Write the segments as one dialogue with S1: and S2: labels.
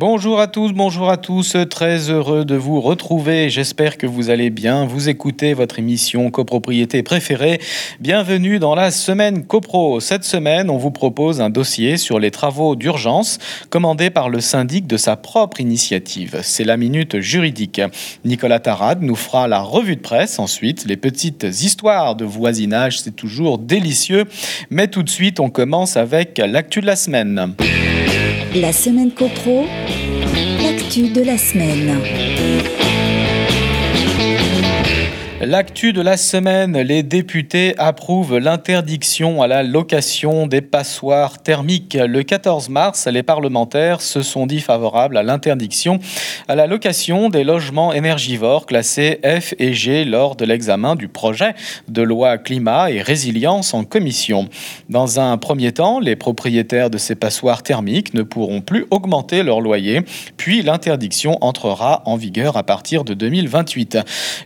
S1: Bonjour à tous, bonjour à tous, très heureux de vous retrouver. J'espère que vous allez bien. Vous écoutez votre émission copropriété préférée. Bienvenue dans la semaine copro. Cette semaine, on vous propose un dossier sur les travaux d'urgence commandés par le syndic de sa propre initiative. C'est la minute juridique. Nicolas Tarade nous fera la revue de presse. Ensuite, les petites histoires de voisinage, c'est toujours délicieux. Mais tout de suite, on commence avec l'actu de la semaine.
S2: La semaine copro, l'actu de la semaine.
S1: L'actu de la semaine, les députés approuvent l'interdiction à la location des passoires thermiques. Le 14 mars, les parlementaires se sont dit favorables à l'interdiction à la location des logements énergivores classés F et G lors de l'examen du projet de loi climat et résilience en commission. Dans un premier temps, les propriétaires de ces passoires thermiques ne pourront plus augmenter leur loyer, puis l'interdiction entrera en vigueur à partir de 2028.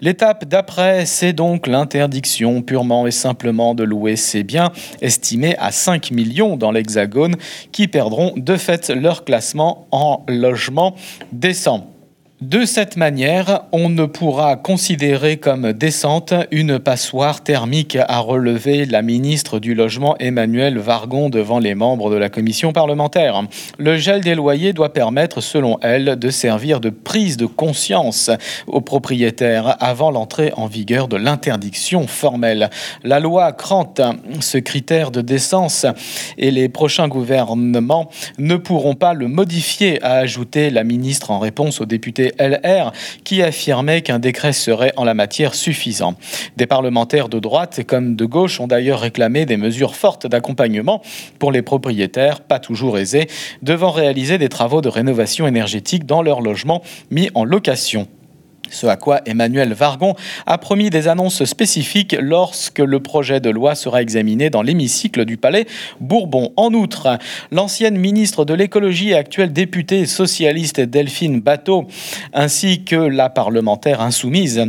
S1: L'étape d'après c'est donc l'interdiction purement et simplement de louer ces biens, estimés à 5 millions dans l'Hexagone, qui perdront de fait leur classement en logement décent. De cette manière, on ne pourra considérer comme décente une passoire thermique, a relevé la ministre du Logement Emmanuel Vargon devant les membres de la commission parlementaire. Le gel des loyers doit permettre, selon elle, de servir de prise de conscience aux propriétaires avant l'entrée en vigueur de l'interdiction formelle. La loi crante ce critère de décence et les prochains gouvernements ne pourront pas le modifier, a ajouté la ministre en réponse aux députés LR qui affirmait qu'un décret serait en la matière suffisant. Des parlementaires de droite comme de gauche ont d'ailleurs réclamé des mesures fortes d'accompagnement pour les propriétaires, pas toujours aisés, devant réaliser des travaux de rénovation énergétique dans leurs logements mis en location. Ce à quoi Emmanuel Vargon a promis des annonces spécifiques lorsque le projet de loi sera examiné dans l'hémicycle du Palais Bourbon. En outre, l'ancienne ministre de l'écologie et actuelle députée socialiste Delphine Bateau, ainsi que la parlementaire insoumise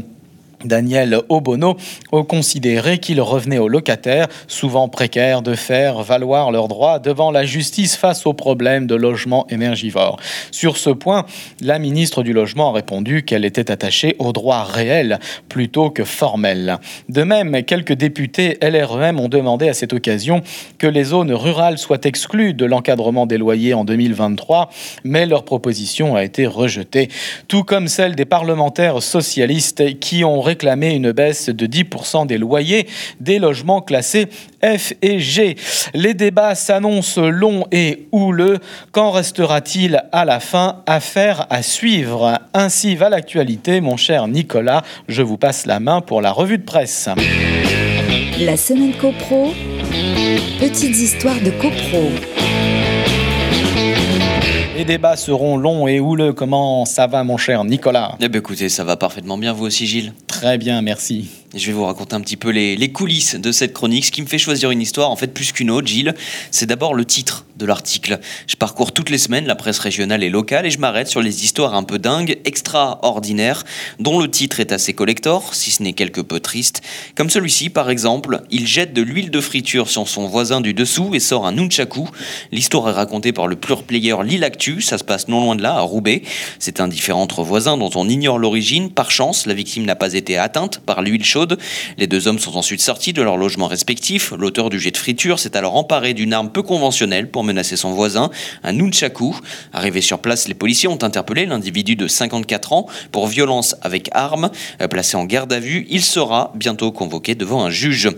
S1: Daniel Obono a considéré qu'il revenait aux locataires, souvent précaires, de faire valoir leurs droits devant la justice face aux problèmes de logement énergivore. Sur ce point, la ministre du Logement a répondu qu'elle était attachée aux droits réels plutôt que formels. De même, quelques députés LREM ont demandé à cette occasion que les zones rurales soient exclues de l'encadrement des loyers en 2023, mais leur proposition a été rejetée, tout comme celle des parlementaires socialistes qui ont réclamer une baisse de 10% des loyers des logements classés F et G. Les débats s'annoncent longs et houleux. Qu'en restera-t-il à la fin? Affaire à suivre. Ainsi va l'actualité, mon cher Nicolas. Je vous passe la main pour la revue de presse.
S2: La semaine CoPro, petites histoires de CoPro.
S1: Les débats seront longs et houleux. Comment ça va, mon cher Nicolas?
S3: Eh bien, écoutez, ça va parfaitement bien, vous aussi, Gilles.
S1: Très bien, merci.
S3: Je vais vous raconter un petit peu les, coulisses de cette chronique. Ce qui me fait choisir une histoire, en fait, plus qu'une autre, Gilles, c'est d'abord le titre de l'article. Je parcours toutes les semaines la presse régionale et locale et je m'arrête sur les histoires un peu dingues, extraordinaires, dont le titre est assez collector, si ce n'est quelque peu triste. Comme celui-ci, par exemple, il jette de l'huile de friture sur son voisin du dessous et sort un nunchaku. L'histoire est racontée par le pure player Lille Actu. Ça se passe non loin de là, à Roubaix. C'est un différent entre voisins dont on ignore l'origine. Par chance, la victime n'a pas été atteinte par l'huile chaude les deux hommes sont ensuite sortis de leur logement respectif. L'auteur du jet de friture s'est alors emparé d'une arme peu conventionnelle pour menacer son voisin, un nunchaku. Arrivé sur place, les policiers ont interpellé l'individu de 54 ans pour violence avec arme. Euh, placé en garde à vue, il sera bientôt convoqué devant un juge.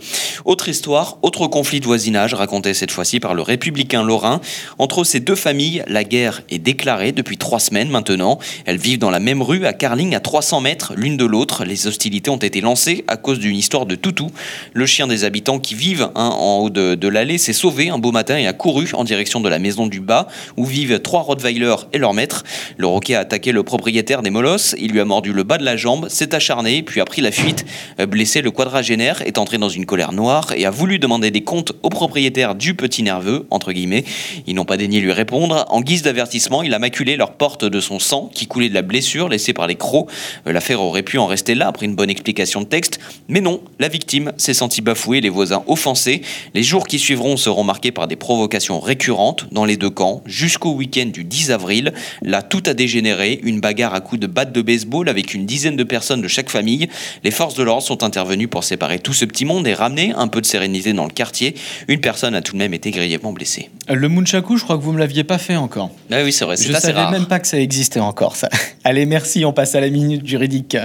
S3: Autre histoire, autre conflit de voisinage raconté cette fois-ci par le républicain Lorrain. Entre ces deux familles, la guerre est déclarée depuis trois semaines maintenant. Elles vivent dans la même rue à Carling à 300 mètres l'une de l'autre. Les hostilités ont été lancées à cause d'une histoire de toutou. Le chien des habitants qui vivent hein, en haut de, l'allée s'est sauvé un beau matin et a couru en direction de la maison du bas où vivent trois Rottweilers et leur maître. Le roquet a attaqué le propriétaire des molosses, il lui a mordu le bas de la jambe, s'est acharné, puis a pris la fuite. Euh, blessé, le quadragénaire est entré dans une colère noire et a voulu demander des comptes au propriétaire du petit nerveux, entre guillemets. Ils n'ont pas daigné lui répondre. En guise d'avertissement, avertissement, il a maculé leur porte de son sang qui coulait de la blessure laissée par les crocs. Euh, l'affaire aurait pu en rester là après une bonne explication de texte, mais non, la victime s'est sentie bafouée, les voisins offensés. Les jours qui suivront seront marqués par des provocations récurrentes dans les deux camps jusqu'au week-end du 10 avril. Là, tout a dégénéré, une bagarre à coups de batte de baseball avec une dizaine de personnes de chaque famille. Les forces de l'ordre sont intervenues pour séparer tout ce petit monde et ramener un peu de sérénité dans le quartier. Une personne a tout de même été grièvement blessée.
S1: Le Munchaku, je crois que vous me l'aviez pas fait encore.
S3: Ah oui, c'est vrai, c'est
S1: Je
S3: assez
S1: savais
S3: rare.
S1: même pas que ça existait encore, ça. Allez, merci, on passe à la minute juridique.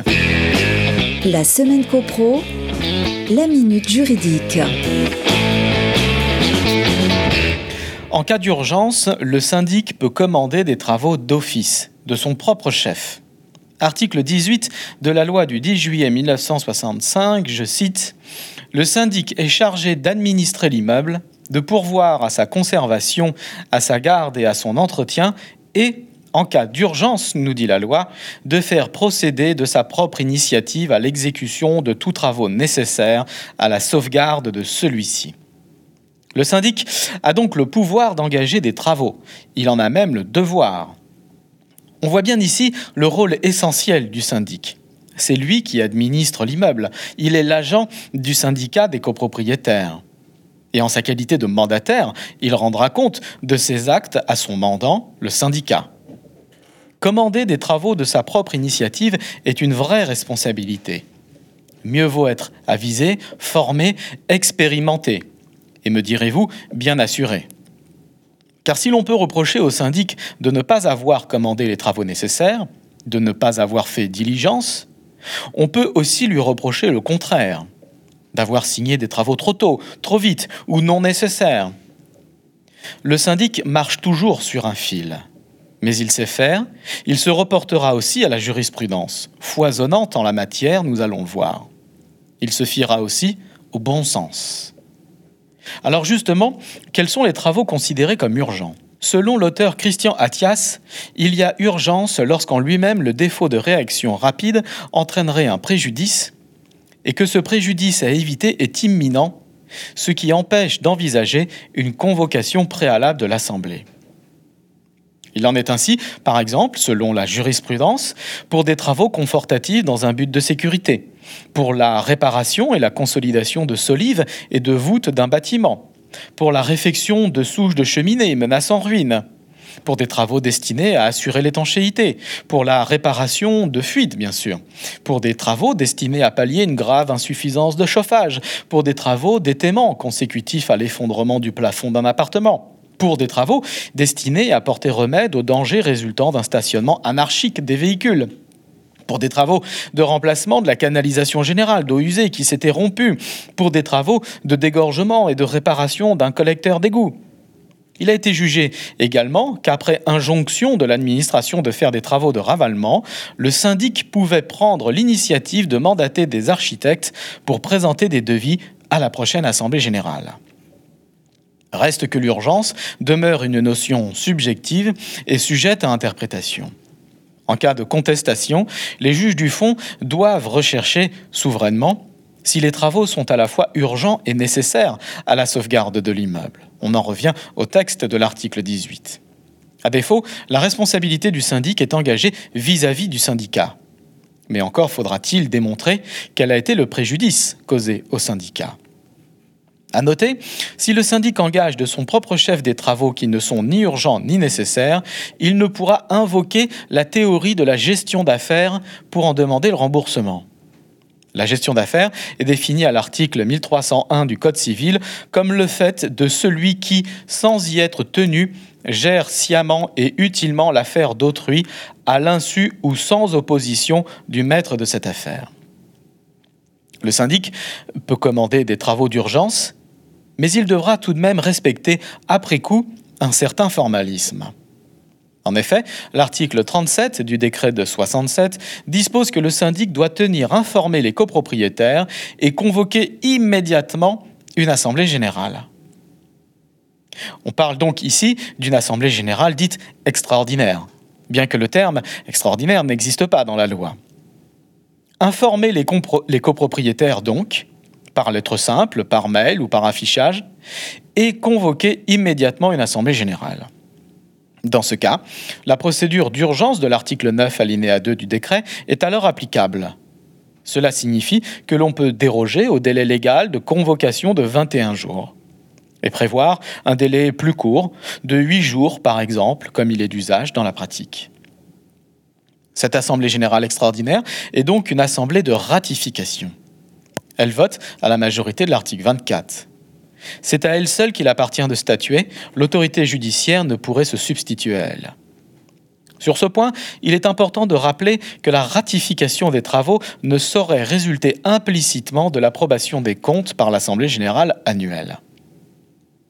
S2: La semaine copro, la minute juridique.
S1: En cas d'urgence, le syndic peut commander des travaux d'office de son propre chef. Article 18 de la loi du 10 juillet 1965, je cite, Le syndic est chargé d'administrer l'immeuble, de pourvoir à sa conservation, à sa garde et à son entretien, et, en cas d'urgence, nous dit la loi, de faire procéder de sa propre initiative à l'exécution de tous travaux nécessaires à la sauvegarde de celui-ci. Le syndic a donc le pouvoir d'engager des travaux. Il en a même le devoir. On voit bien ici le rôle essentiel du syndic. C'est lui qui administre l'immeuble. Il est l'agent du syndicat des copropriétaires. Et en sa qualité de mandataire, il rendra compte de ses actes à son mandant, le syndicat. Commander des travaux de sa propre initiative est une vraie responsabilité. Mieux vaut être avisé, formé, expérimenté et me direz-vous, bien assuré. Car si l'on peut reprocher au syndic de ne pas avoir commandé les travaux nécessaires, de ne pas avoir fait diligence, on peut aussi lui reprocher le contraire, d'avoir signé des travaux trop tôt, trop vite ou non nécessaires. Le syndic marche toujours sur un fil, mais il sait faire, il se reportera aussi à la jurisprudence, foisonnante en la matière, nous allons le voir. Il se fiera aussi au bon sens. Alors justement, quels sont les travaux considérés comme urgents? Selon l'auteur Christian Attias, il y a urgence lorsqu'en lui-même le défaut de réaction rapide entraînerait un préjudice et que ce préjudice à éviter est imminent, ce qui empêche d'envisager une convocation préalable de l'Assemblée. Il en est ainsi, par exemple, selon la jurisprudence, pour des travaux confortatifs dans un but de sécurité, pour la réparation et la consolidation de solives et de voûtes d'un bâtiment, pour la réfection de souches de cheminées menaçant ruine, pour des travaux destinés à assurer l'étanchéité, pour la réparation de fuites, bien sûr, pour des travaux destinés à pallier une grave insuffisance de chauffage, pour des travaux d'étaiement consécutifs à l'effondrement du plafond d'un appartement pour des travaux destinés à porter remède aux dangers résultant d'un stationnement anarchique des véhicules pour des travaux de remplacement de la canalisation générale d'eau usée qui s'était rompue, pour des travaux de dégorgement et de réparation d'un collecteur d'égout. Il a été jugé également qu'après injonction de l'administration de faire des travaux de ravalement, le syndic pouvait prendre l'initiative de mandater des architectes pour présenter des devis à la prochaine Assemblée générale. Reste que l'urgence demeure une notion subjective et sujette à interprétation. En cas de contestation, les juges du fond doivent rechercher souverainement si les travaux sont à la fois urgents et nécessaires à la sauvegarde de l'immeuble. On en revient au texte de l'article 18. À défaut, la responsabilité du syndic est engagée vis-à-vis du syndicat. Mais encore faudra-t-il démontrer quel a été le préjudice causé au syndicat. À noter, si le syndic engage de son propre chef des travaux qui ne sont ni urgents ni nécessaires, il ne pourra invoquer la théorie de la gestion d'affaires pour en demander le remboursement. La gestion d'affaires est définie à l'article 1301 du Code civil comme le fait de celui qui, sans y être tenu, gère sciemment et utilement l'affaire d'autrui à l'insu ou sans opposition du maître de cette affaire. Le syndic peut commander des travaux d'urgence, mais il devra tout de même respecter, après coup, un certain formalisme. En effet, l'article 37 du décret de 67 dispose que le syndic doit tenir informés les copropriétaires et convoquer immédiatement une assemblée générale. On parle donc ici d'une assemblée générale dite extraordinaire, bien que le terme extraordinaire n'existe pas dans la loi. Informer les, les copropriétaires donc, par lettre simple, par mail ou par affichage, et convoquer immédiatement une assemblée générale. Dans ce cas, la procédure d'urgence de l'article 9 alinéa 2 du décret est alors applicable. Cela signifie que l'on peut déroger au délai légal de convocation de 21 jours et prévoir un délai plus court, de 8 jours par exemple, comme il est d'usage dans la pratique. Cette Assemblée générale extraordinaire est donc une assemblée de ratification. Elle vote à la majorité de l'article 24. C'est à elle seule qu'il appartient de statuer, l'autorité judiciaire ne pourrait se substituer à elle. Sur ce point, il est important de rappeler que la ratification des travaux ne saurait résulter implicitement de l'approbation des comptes par l'Assemblée générale annuelle.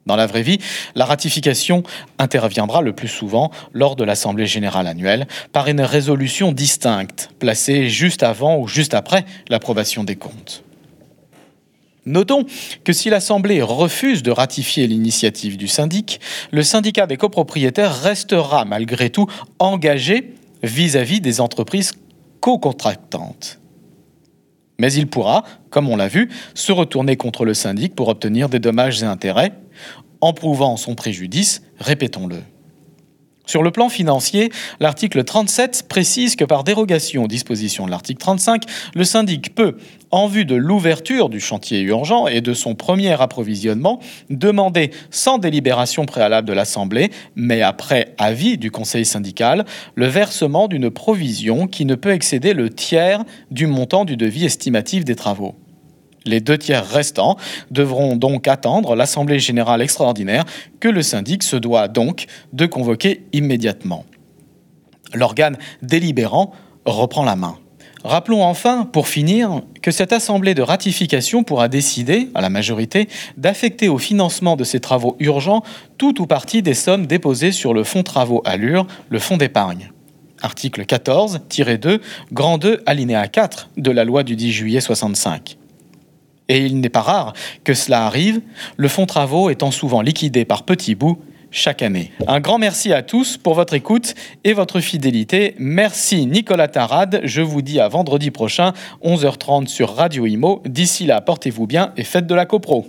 S1: Dans la vraie vie, la ratification interviendra le plus souvent lors de l'Assemblée générale annuelle par une résolution distincte, placée juste avant ou juste après l'approbation des comptes. Notons que si l'Assemblée refuse de ratifier l'initiative du syndic, le syndicat des copropriétaires restera malgré tout engagé vis-à-vis des entreprises co-contractantes. Mais il pourra, comme on l'a vu, se retourner contre le syndic pour obtenir des dommages et intérêts, en prouvant son préjudice, répétons-le. Sur le plan financier, l'article 37 précise que par dérogation aux dispositions de l'article 35, le syndic peut, en vue de l'ouverture du chantier urgent et de son premier approvisionnement, demander sans délibération préalable de l'Assemblée, mais après avis du Conseil syndical, le versement d'une provision qui ne peut excéder le tiers du montant du devis estimatif des travaux. Les deux tiers restants devront donc attendre l'Assemblée générale extraordinaire que le syndic se doit donc de convoquer immédiatement. L'organe délibérant reprend la main. Rappelons enfin, pour finir, que cette assemblée de ratification pourra décider, à la majorité, d'affecter au financement de ces travaux urgents tout ou partie des sommes déposées sur le fonds travaux Allure, le fonds d'épargne. Article 14-2, grand 2, alinéa 4 de la loi du 10 juillet 65 et il n'est pas rare que cela arrive, le fonds travaux étant souvent liquidé par petits bouts chaque année. Un grand merci à tous pour votre écoute et votre fidélité. Merci Nicolas Tarade. Je vous dis à vendredi prochain, 11h30 sur Radio Imo. D'ici là, portez-vous bien et faites de la copro.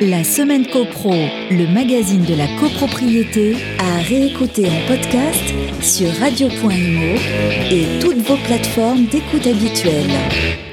S2: La semaine copro, le magazine de la copropriété, à réécouter en podcast sur radio.imo et toutes vos plateformes d'écoute habituelles.